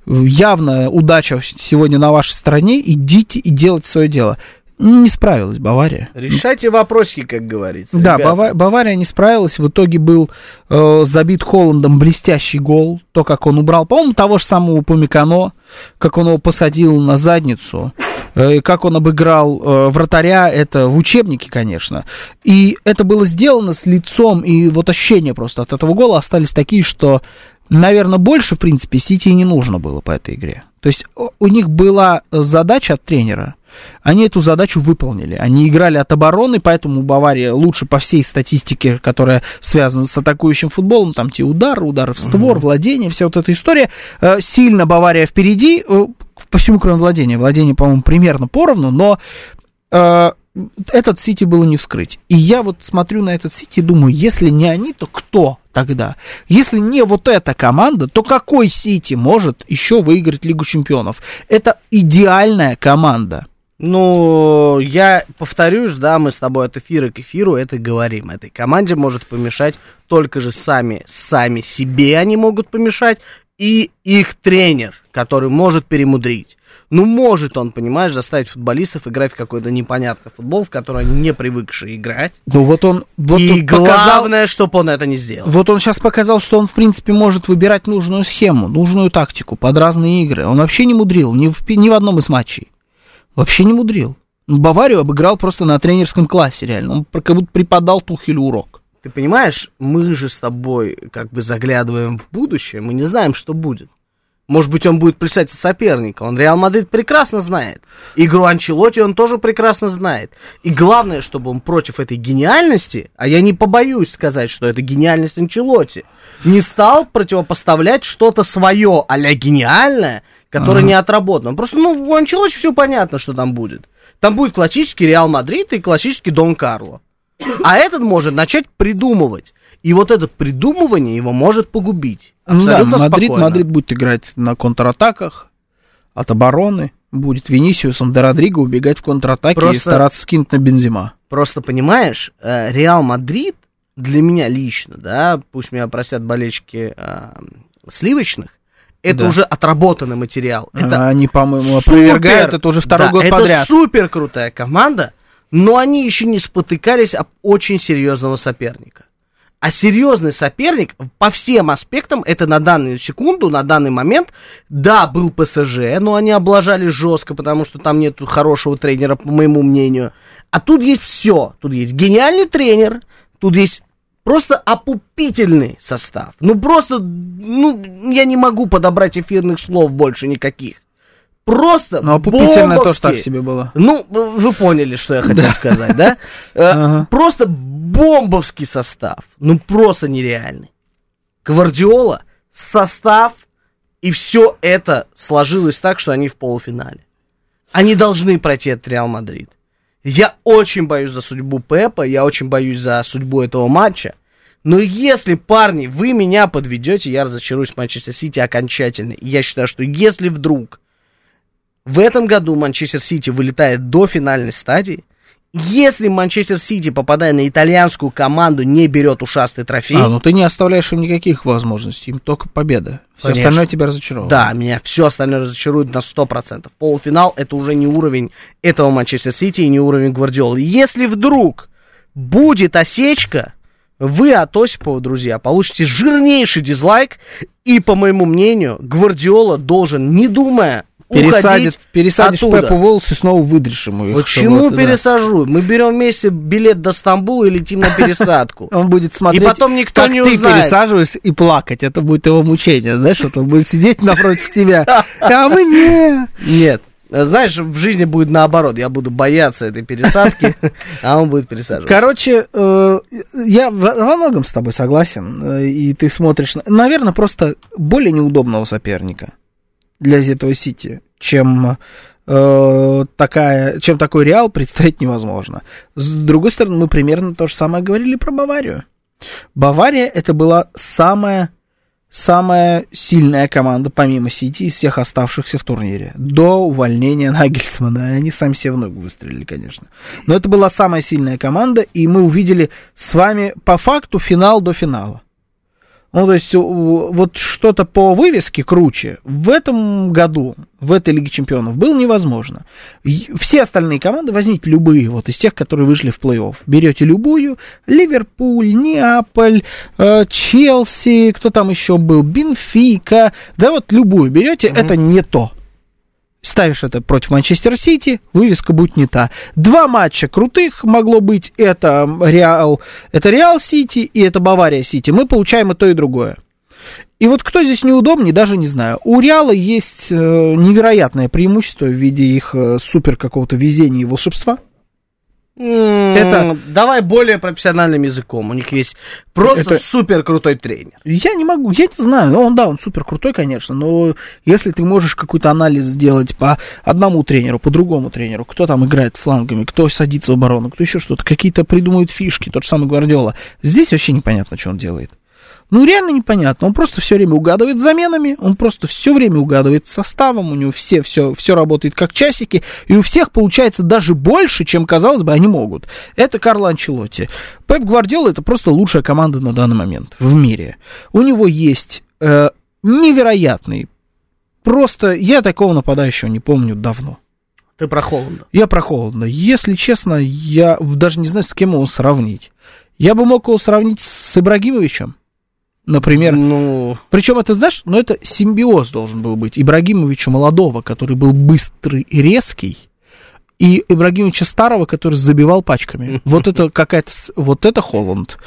явно удача сегодня на вашей стороне, идите и делайте свое дело. Не справилась Бавария. Решайте вопросики, как говорится. Да. Бава- Бавария не справилась. В итоге был э, забит Холландом блестящий гол. То, как он убрал, по-моему, того же самого Памикано, как он его посадил на задницу. э, Как он обыграл э, вратаря, это в учебнике, конечно. И это было сделано с лицом, и вот ощущения просто от этого гола остались такие, что, наверное, больше, в принципе, Сити и не нужно было по этой игре. То есть у них была задача от тренера, они эту задачу выполнили. Они играли от обороны, поэтому Бавария лучше по всей статистике, которая связана с атакующим футболом, там те удары, удары в створ, владение, вся вот эта история. Э, Сильно Бавария впереди, э, по всему кроме владения. Владение, по-моему, примерно поровну, но э, этот Сити было не вскрыть. И я вот смотрю на этот Сити и думаю, если не они, то кто тогда? Если не вот эта команда, то какой Сити может еще выиграть Лигу Чемпионов? Это идеальная команда. Ну, я повторюсь, да, мы с тобой от эфира к эфиру это говорим. Этой команде может помешать только же сами, сами себе они могут помешать, и их тренер, который может перемудрить. Ну, может он, понимаешь, заставить футболистов играть в какой-то непонятный футбол, в который они не привыкшие играть. Ну вот он, вот и он показал, главное, чтобы он это не сделал. вот он сейчас показал, что он в принципе может выбирать нужную схему, нужную тактику под разные игры. Он вообще не мудрил ни в, ни в одном из матчей. Вообще не мудрил. Ну, Баварию обыграл просто на тренерском классе, реально. Он как будто преподал Тухелю урок. Ты понимаешь, мы же с тобой как бы заглядываем в будущее, мы не знаем, что будет. Может быть, он будет плясать от соперника. Он Реал Мадрид прекрасно знает. Игру Анчелоти он тоже прекрасно знает. И главное, чтобы он против этой гениальности, а я не побоюсь сказать, что это гениальность Анчелотти, не стал противопоставлять что-то свое а-ля гениальное, которое не отработано. Просто, ну, у Анчелотти все понятно, что там будет. Там будет классический Реал Мадрид и классический Дон Карло. А этот может начать придумывать. И вот это придумывание его может погубить. Ну да, Абсолютно Мадрид, спокойно. Мадрид будет играть на контратаках, от обороны. Будет Венисиусом до Родриго убегать в контратаке и Просто- стараться скинуть на Бензима. Просто понимаешь, э, Реал Мадрид для меня лично, да, пусть меня простят болельщики э, сливочных, это Да. уже отработанный материал. Это А Они, по-моему, опровергают это уже второй да, год это подряд. супер крутая команда, но они еще не спотыкались об очень серьезного соперника. А серьезный соперник по всем аспектам, это на данную секунду, на данный момент, да, был ПСЖ, но они облажали жестко, потому что там нет хорошего тренера, по моему мнению. А тут есть все. Тут есть гениальный тренер, тут есть просто опупительный состав. Ну просто, ну, я не могу подобрать эфирных слов больше никаких. Просто Но опупительное тоже так себе было. Ну, вы поняли, что я хотел сказать, да? Э. Просто бомбовский состав. Ну, просто нереальный. Гвардиола, состав, и все это сложилось так, что они в полуфинале. Они должны пройти от Реал Мадрид. Я очень боюсь за судьбу Пепа, я очень боюсь за судьбу этого матча. Но если, парни, вы меня подведете, я разочаруюсь в Манчестер Сити окончательно. Я считаю, что если вдруг в этом году Манчестер Сити вылетает до финальной стадии, если Манчестер Сити, попадая на итальянскую команду, не берет ушастый трофей, А, ну ты не оставляешь им никаких возможностей, им только победа. Все Конечно. остальное тебя разочаровало. да, меня все остальное разочарует на 100%. Полуфинал это уже не уровень этого Манчестер Сити и не уровень Гвардиолы. Если вдруг будет осечка, вы от Осипова, друзья, получите жирнейший дизлайк, и, по моему мнению, Гвардиола должен, не думая, Пересадит, пересадишь оттуда. Пепу волосы, снова выдришь ему их. Почему чтобы это, да. пересажу? Мы берем вместе билет до Стамбула и летим на пересадку. Он будет смотреть, И потом никто как не ты узнает. пересаживаешься и плакать. Это будет его мучение, знаешь, вот он будет сидеть напротив тебя. А мы не. Нет. Знаешь, в жизни будет наоборот. Я буду бояться этой пересадки, а он будет пересаживать. Короче, э, я во многом с тобой согласен. э, И ты смотришь, на- наверное, просто более неудобного соперника для этого Сити, чем э, такая, чем такой Реал представить невозможно. С другой стороны, мы примерно то же самое говорили про Баварию. Бавария это была самая самая сильная команда, помимо Сити, из всех оставшихся в турнире. До увольнения Нагельсмана. Они сами себе в ногу выстрелили, конечно. Но это была самая сильная команда, и мы увидели с вами по факту финал до финала. Ну, то есть, вот что-то по вывеске круче в этом году, в этой Лиге Чемпионов, было невозможно. Все остальные команды, возьмите любые, вот из тех, которые вышли в плей-офф. Берете любую, Ливерпуль, Неаполь, э, Челси, кто там еще был, Бенфика, да вот любую берете, угу. это не то ставишь это против Манчестер Сити, вывеска будет не та. Два матча крутых могло быть, это Реал, это Реал Сити и это Бавария Сити. Мы получаем и то, и другое. И вот кто здесь неудобнее, даже не знаю. У Реала есть э, невероятное преимущество в виде их э, супер какого-то везения и волшебства. Это... Давай более профессиональным языком. У них есть просто это... супер крутой тренер. Я не могу, я не знаю. Ну, он, да, он супер крутой, конечно, но если ты можешь какой-то анализ сделать по одному тренеру, по другому тренеру, кто там играет флангами, кто садится в оборону, кто еще что-то, какие-то придумывают фишки, тот же самый Гвардиола. Здесь вообще непонятно, что он делает. Ну, реально непонятно. Он просто все время угадывает заменами, он просто все время угадывает составом, у него все, все, все работает как часики, и у всех получается даже больше, чем, казалось бы, они могут. Это Карло Анчелотти. Пеп Гвардиола это просто лучшая команда на данный момент в мире. У него есть э, невероятный, просто я такого нападающего не помню давно. Ты про Холланда. Я про Холланда. Если честно, я даже не знаю, с кем его сравнить. Я бы мог его сравнить с Ибрагимовичем. Например, ну... причем это, знаешь, ну это симбиоз должен был быть Ибрагимовича молодого, который был быстрый и резкий, и Ибрагимовича старого, который забивал пачками. Вот это какая-то, вот это Холланд.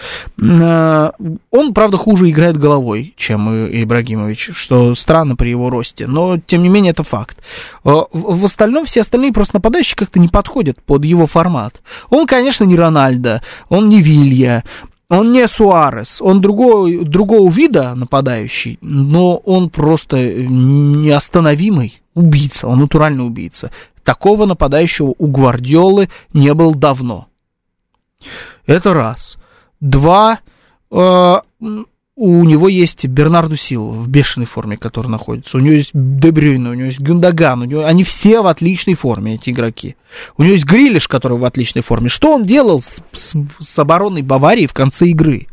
А, он, правда, хуже играет головой, чем Ибрагимович, что странно при его росте, но, тем не менее, это факт. А, в остальном все остальные просто нападающие как-то не подходят под его формат. Он, конечно, не Рональдо, он не Вилья, он не Суарес, он другого, другого вида нападающий, но он просто неостановимый убийца, он натуральный убийца. Такого нападающего у Гвардиолы не было давно. Это раз. Два, э, у него есть Бернарду Силва в бешеной форме, который находится. У него есть Дебрюйна, у него есть Гюндаган, у него, они все в отличной форме, эти игроки. У него есть Грилиш, который в отличной форме. Что он делал с, с, с обороной Баварии в конце игры?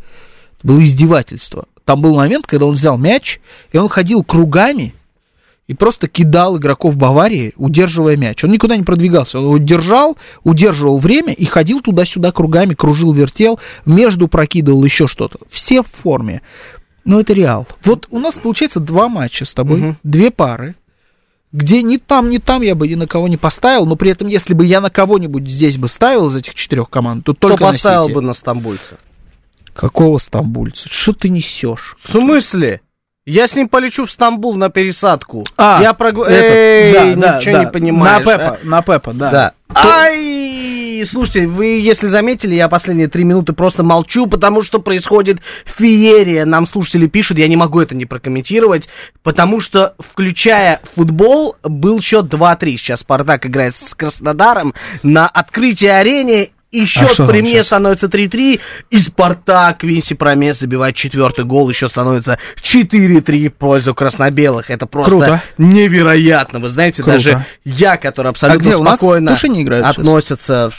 Это было издевательство. Там был момент, когда он взял мяч, и он ходил кругами, и просто кидал игроков Баварии, удерживая мяч. Он никуда не продвигался. Он его держал, удерживал время и ходил туда-сюда кругами, кружил, вертел, между прокидывал еще что-то. Все в форме. Но это Реал. Вот у нас получается два матча с тобой, угу. две пары, где ни там, ни там я бы ни на кого не поставил, но при этом, если бы я на кого-нибудь здесь бы ставил из этих четырех команд, то только Кто поставил на Сити. бы на стамбульца? Какого стамбульца? Что ты несешь? В смысле? Я с ним полечу в Стамбул на пересадку. А, я прогу... Эй, да, ничего да, не понимаешь. На Пепа, а? на Пепа, да. да. Ай! Слушайте, вы, если заметили, я последние три минуты просто молчу, потому что происходит феерия. Нам слушатели пишут, я не могу это не прокомментировать, потому что, включая футбол, был счет 2-3. Сейчас Спартак играет с Краснодаром на открытии арене, и счет а при мне становится 3-3, и Спартак Винси Промес забивает четвертый гол, еще становится 4-3 в пользу красно-белых. Это просто Круто. невероятно. Вы знаете, Круто. даже я, который абсолютно а спокойно относится,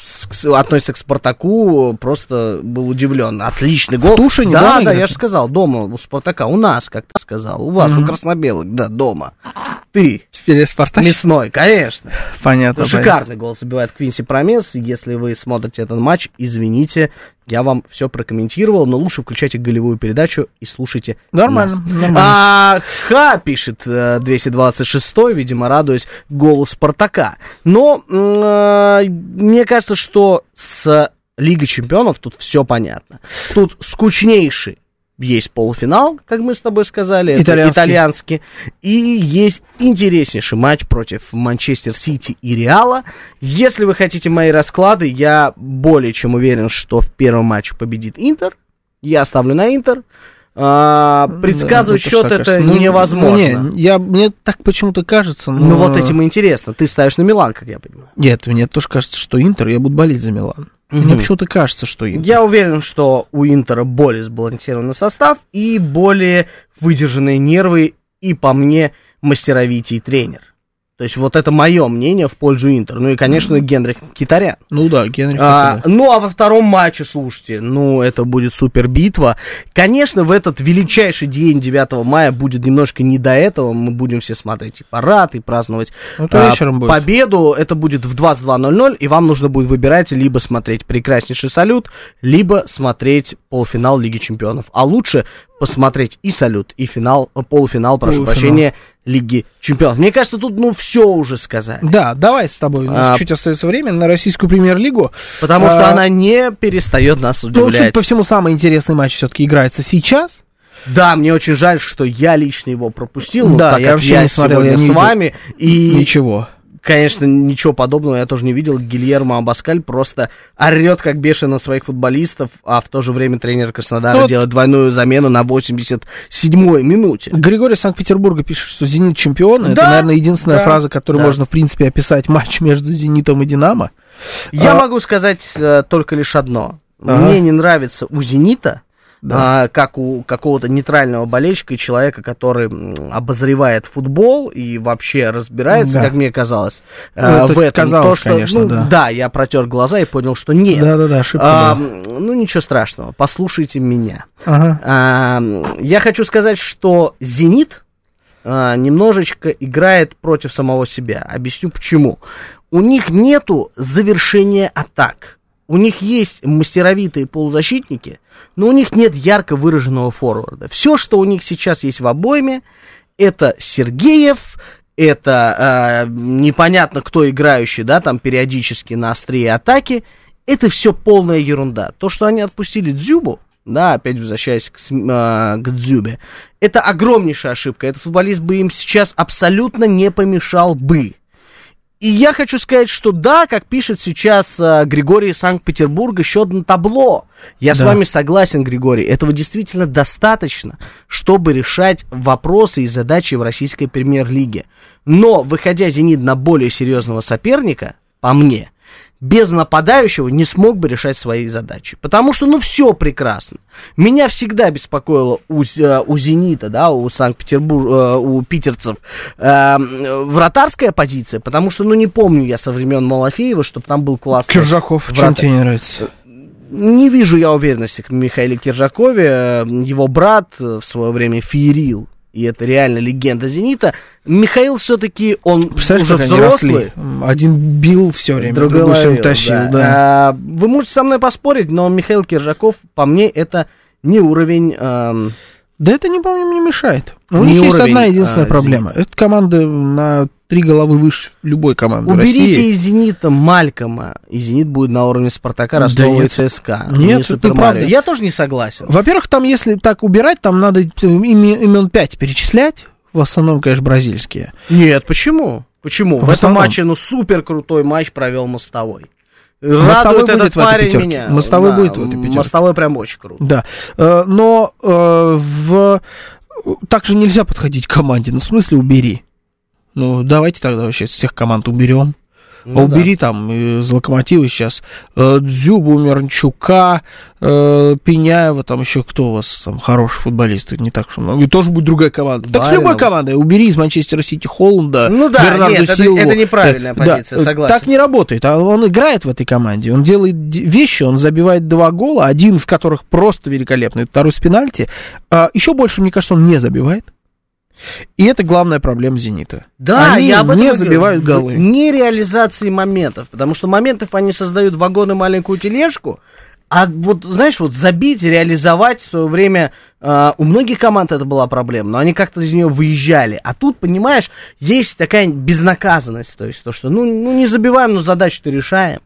относится к Спартаку, просто был удивлен. Отличный гол. В Тушине, да, да, играет? я же сказал, дома у Спартака, у нас, как ты сказал, у вас, mm-hmm. у красно-белых, да, дома. Ты. Спартак? Мясной, конечно. Понятно. Шикарный понятно. гол забивает Квинси Промес. Если вы смотрите этот матч, извините, я вам все прокомментировал, но лучше включайте голевую передачу и слушайте Нормально, нас. нормально. А, Ха пишет 226 э, видимо, радуясь голу Спартака. Но э, мне кажется, что с Лигой Чемпионов тут все понятно. Тут скучнейший есть полуфинал, как мы с тобой сказали, итальянский. итальянский, и есть интереснейший матч против Манчестер Сити и Реала. Если вы хотите мои расклады, я более чем уверен, что в первом матче победит Интер. Я ставлю на Интер. А, предсказывать да, счет это кажется. Ну, невозможно. Ну, не, я, мне так почему-то кажется. Но... Ну вот этим и интересно. Ты ставишь на Милан, как я понимаю. Нет, мне тоже кажется, что Интер, я буду болеть за Милан. Мне почему-то кажется, что Интер. Я уверен, что у Интера более сбалансированный состав и более выдержанные нервы, и по мне мастеровитий тренер. То есть вот это мое мнение в пользу Интер. Ну и, конечно, Генрих Китарян. Ну да, Генрих А, ну, а во втором матче, слушайте, ну, это будет супер битва. Конечно, в этот величайший день 9 мая будет немножко не до этого. Мы будем все смотреть и парад, и праздновать Ну, а, вечером будет. победу. Это будет в 22.00, и вам нужно будет выбирать либо смотреть прекраснейший салют, либо смотреть полуфинал Лиги Чемпионов. А лучше посмотреть и салют, и финал, э, полуфинал, прошу Полуфинал. прощения, Лиги Чемпионов. Мне кажется, тут, ну, все уже сказали. Да, давай с тобой, у нас А, чуть остается время, на российскую премьер-лигу. Потому что А, она не перестает нас Ну, судя удивлять. по всему, самый интересный матч все-таки играется сейчас. Да, мне очень жаль, что я лично его пропустил. ну, Да, так я вообще я не смотрел, я не с вами. И, Ничего. Конечно, ничего подобного я тоже не видел. Гильермо Абаскаль просто орет как бешено своих футболистов, а в то же время тренер Краснодара Ну вот- делает двойную замену на 87-й минуте. Григорий Санкт-Петербурга пишет, что «Зенит чемпион». Это, Да, наверное, единственная да, фраза, которой да. можно, в принципе, описать матч между «Зенитом» и «Динамо». Я А- могу сказать э, только лишь одно. Ага. Мне не нравится у «Зенита», Да. а, как у какого-то нейтрального болельщика и человека, который обозревает футбол и вообще разбирается, Да. как мне казалось, Ну, это в этом. казалось, то, что, конечно, ну, да. я протер глаза и понял, что нет. Да-да-да, ошибка А, м, ну, ничего страшного, послушайте меня. Ага. А, я хочу сказать, что «Зенит» а, немножечко играет против самого себя. Объясню почему. У них нету завершения атак. У них есть мастеровитые полузащитники, но у них нет ярко выраженного форварда. Все, что у них сейчас есть в обойме, это Сергеев, это а, непонятно кто играющий, да, там периодически на острие атаки. Это все полная ерунда. То, что они отпустили Дзюбу, да, опять возвращаясь к, а, к Дзюбе, это огромнейшая ошибка. Этот футболист бы им сейчас абсолютно не помешал бы. И я хочу сказать, что да, как пишет сейчас а, Григорий из Санкт-Петербурга, счет на табло. Я с Да. вами согласен, Григорий. Этого действительно достаточно, чтобы решать вопросы и задачи в российской премьер-лиге. Но, выходя «Зенит» на более серьезного соперника, по мне, без нападающего не смог бы решать свои задачи. Потому что, ну, все прекрасно. Меня всегда беспокоило у, э, у «Зенита», да, у Санкт-Петербурга, у питерцев, э, вратарская позиция, потому что, ну, не помню я со времен Малафеева, чтобы там был классный Киржаков, чем вратарь. тебе не нравится? Не вижу я уверенности к Михаиле Киржакове. Э, Его брат э, в свое время феерил. И это реально легенда «Зенита». Михаил все-таки, он уже взрослый. Один бил все время, Другой другой, все ловил, тащил, да. да. А, вы можете со мной поспорить, но Михаил Киржаков, по мне, это не уровень... эм, Да это, не помню, не мешает. У Не них есть уровень, одна единственная а, проблема. Это команда на три головы выше любой команды уберите России. из «Зенита» Малькома, и «Зенит» будет на уровне «Спартака», Да Ростова и нет. ЦСКА. Нет, не это. Марио. Я тоже не согласен. Во-первых, там, если так убирать, там надо име- имен пять перечислять. В основном, конечно, бразильские. Нет, почему? Почему? В В, этом матче, ну, супер крутой матч провел Мостовой. Мостовой Радует будет этот в этой парень меня. Мостовой будет в этой пятерке. Мостовой прям очень круто. Да. Э, Но э, в... так же нельзя подходить к команде. Ну, в смысле, убери. Ну, давайте тогда вообще всех команд уберем. Ну а убери там из локомотива сейчас э, Дзюбу, Миранчука, э, Пеняева, там еще кто у вас там хороший футболист, не так и много. И тоже будет другая команда. Так с Баринов. любой командой. Убери из Манчестера Сити Холланда, Ну да, Бернарду нет, это- Силву. это неправильная Э, позиция, согласен. Так не работает. А он играет в этой команде. Он делает вещи, он забивает два гола, один из которых просто великолепный, второй с пенальти. А еще больше, мне кажется, он не забивает. И это главная проблема «Зенита». Да, Они я об этом не говорю. забивают голы. Нереализации моментов. Потому что моментов они создают вагон и маленькую тележку. А вот, знаешь, вот забить, реализовать в свое время, э, у многих команд это была проблема, но они как-то из нее выезжали. А тут, понимаешь, есть такая безнаказанность, то есть то, что, ну, ну не забиваем, но задачу-то решаем.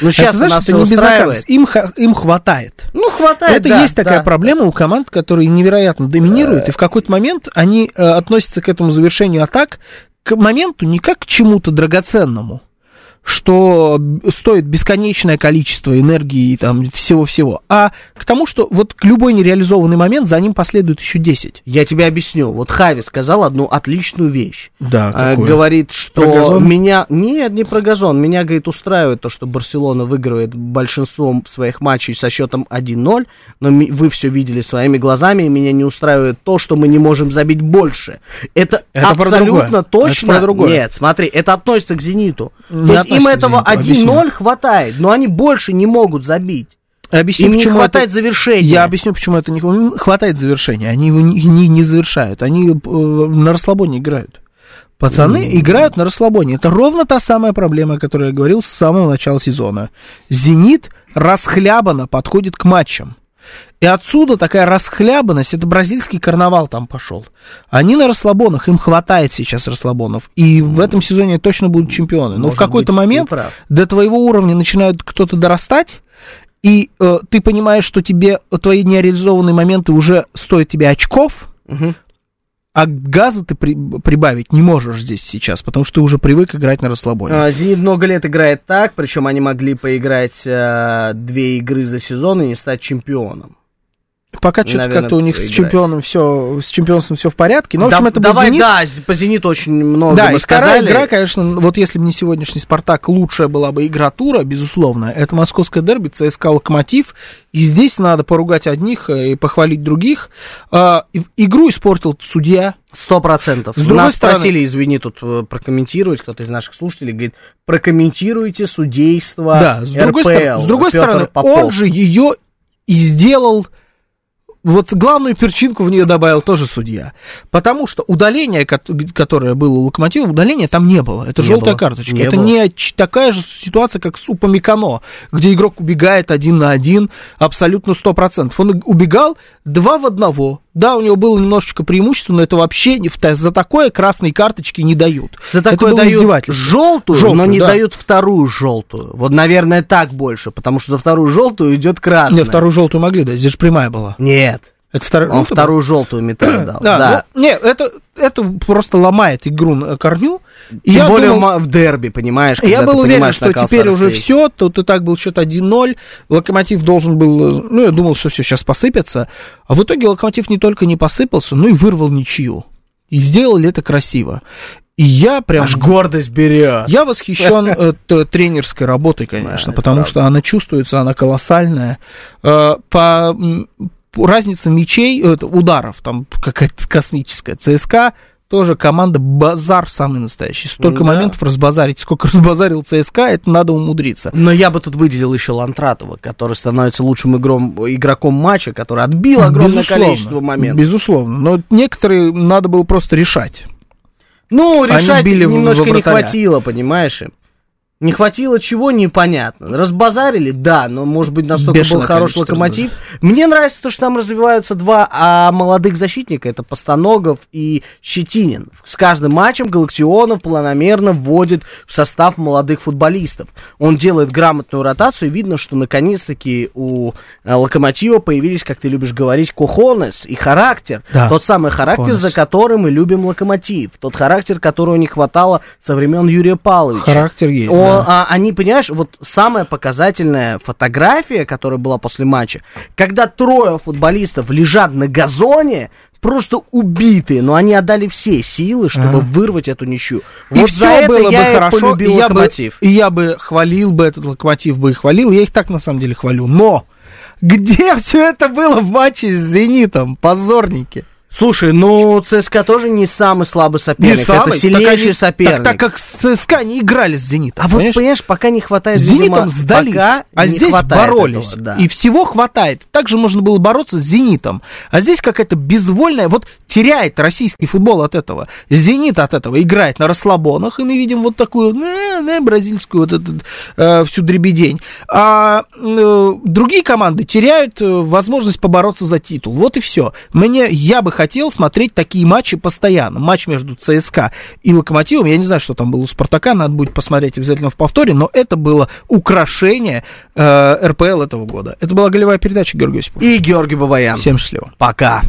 Ну, сейчас это, знаешь, нас это не устраивает. Им, им хватает. Ну, хватает, Это да, есть такая да. проблема у команд, которые невероятно доминируют, и в какой-то момент они э, относятся к этому завершению атак к моменту не как к чему-то драгоценному. Что стоит бесконечное количество энергии и там всего-всего, а к тому, что вот любой нереализованный момент, за ним последует еще 10. Я тебе объясню. Вот Хави сказал одну отличную вещь. Да, А, какую? говорит, что Про газон? меня... Нет, не про газон. Меня, говорит, устраивает то, что Барселона выигрывает большинством своих матчей со счетом 1-0, но вы все видели своими глазами, и меня не устраивает то, что мы не можем забить больше. Это, Это абсолютно точно... Это другое. Нет, смотри, это относится к «Зениту». Не то есть им этого «Зениту», 1-0 объясню. хватает, но они больше не могут забить. Объясню, Им не хватает это- завершения. Я объясню, почему это не хва- хватает завершения. Они его не, не- не завершают. Они э, на расслабоне играют. Пацаны играют на расслабоне. Это ровно та самая проблема, о которой я говорил с самого начала сезона. Зенит расхлябанно подходит к матчам. И отсюда такая расхлябанность, это бразильский карнавал там пошел. Они на расслабонах, им хватает сейчас расслабонов. И в этом сезоне точно будут чемпионы. Но Может в какой-то момент до твоего уровня начинают кто-то дорастать, и э, ты понимаешь, что тебе твои нереализованные моменты уже стоят тебе очков, Мгм. а газа ты при- прибавить не можешь здесь сейчас, потому что ты уже привык играть на расслабоне. А, Зенит много лет играет так, причем они могли поиграть э, две игры за сезон и не стать чемпионом. Пока что-то как-то у них с проиграть. чемпионом все, с чемпионством все в порядке. Ну, в общем, это был давай, да, с- по Зениту очень много Да, мы и сказали. игра, конечно, вот если бы не сегодняшний «Спартак», лучшая была бы игра тура, безусловно. Это московское дерби, ЦСКА «Локомотив». И здесь надо поругать одних э, и похвалить других. А, игру испортил судья. Сто процентов. С Нас стороны- просили, извини, тут э, прокомментировать, кто-то из наших слушателей говорит, прокомментируйте судейство Да, с другой, РПЛ, стороны, с другой Петр стороны, Попов. он же ее и сделал... Вот главную перчинку в нее добавил тоже судья. Потому что удаление, кот- которое было у Локомотива, удаления там не было. Это Не желтая было. карточка. Не это было. не такая же ситуация, как с Упамикано, где игрок убегает один на один абсолютно 100%. Он убегал два в одного. Да, у него было немножечко преимущество, но это вообще не в за такое красной карточки не дают. За Это такое было дают издевательство. желтую, но Желтую, не да. дают вторую желтую. Вот, наверное, так больше, потому что за вторую желтую идет красная. Не, вторую желтую могли дать, здесь же прямая была. Нет, Это вторая. он ну, это вторую желтую металл дал. Да, Да. ну, не, это, это просто ломает игру на корню. И Тем я более думал- ма- в дерби, понимаешь, я был ты уверен, что теперь уже все, тут и так был счет 1-0, Локомотив должен был, ну, я думал, что все сейчас посыпется, а в итоге Локомотив не только не посыпался, но и вырвал ничью. И сделали это красиво. И я прям... Аж гордость берет. Я восхищен э, тренерской работой, конечно, потому что она чувствуется, она колоссальная. Э, По, разнице мячей, э, ударов, там какая-то космическая. ЦСКА тоже команда базар самый настоящий. Столько Да. моментов разбазарить, сколько разбазарил ЦСКА, это надо умудриться. Но я бы тут выделил еще Лантратова, который становится лучшим игром, игроком матча, который отбил огромное Безусловно, количество моментов. Безусловно. Но некоторые надо было просто решать. Ну, решать немножко не хватило, понимаешь? им. Не хватило чего, непонятно. Разбазарили, да, но, может быть, настолько Бешеное был хороший локомотив. Мне нравится то, что там развиваются два а, молодых защитника. Это Постаногов и Щетинин. С каждым матчем Галактионов планомерно вводит в состав молодых футболистов. Он делает грамотную ротацию, и видно, что наконец-таки у э, Локомотива появились, как ты любишь говорить, кохонес и характер. Да, Тот самый характер, кохонес. за который мы любим Локомотив. Тот характер, которого не хватало со времен Юрия Павловича. Характер есть, О, а, они, понимаешь, вот самая показательная фотография, которая была после матча, когда трое футболистов лежат на газоне, просто убитые, но они отдали все силы, чтобы Ага. вырвать эту ничью. И вот все было бы хорошо, и я, бы, Локомотив. и я бы хвалил бы этот локомотив, бы и хвалил, я их так на самом деле хвалю. Но где все это было в матче с Зенитом, позорники? Слушай, ну ЦСКА тоже не самый слабый соперник, Не самый, это сильнейший они- соперник. Так, так как ЦСКА не играли с Зенитом. а вот, понимаешь? понимаешь, пока не хватает, с Зенитом видимо, сдались, а здесь боролись. этого, да. И всего хватает. Также можно было бороться с Зенитом. А здесь какая-то безвольная... Вот теряет российский футбол от этого. Зенит от этого играет на расслабонах, и мы видим вот такую э, э, бразильскую вот эту э, всю дребедень. А э, другие команды теряют э, возможность побороться за титул. Вот и все. Мне, я бы хотел смотреть такие матчи постоянно. Матч между ЦСКА и Локомотивом. Я не знаю, что там было у Спартака, надо будет посмотреть обязательно в повторе, но это было украшение э, РПЛ этого года. Это была голевая передача Георгия Осипова. И Георгий Бабаян. Всем счастливо. Пока.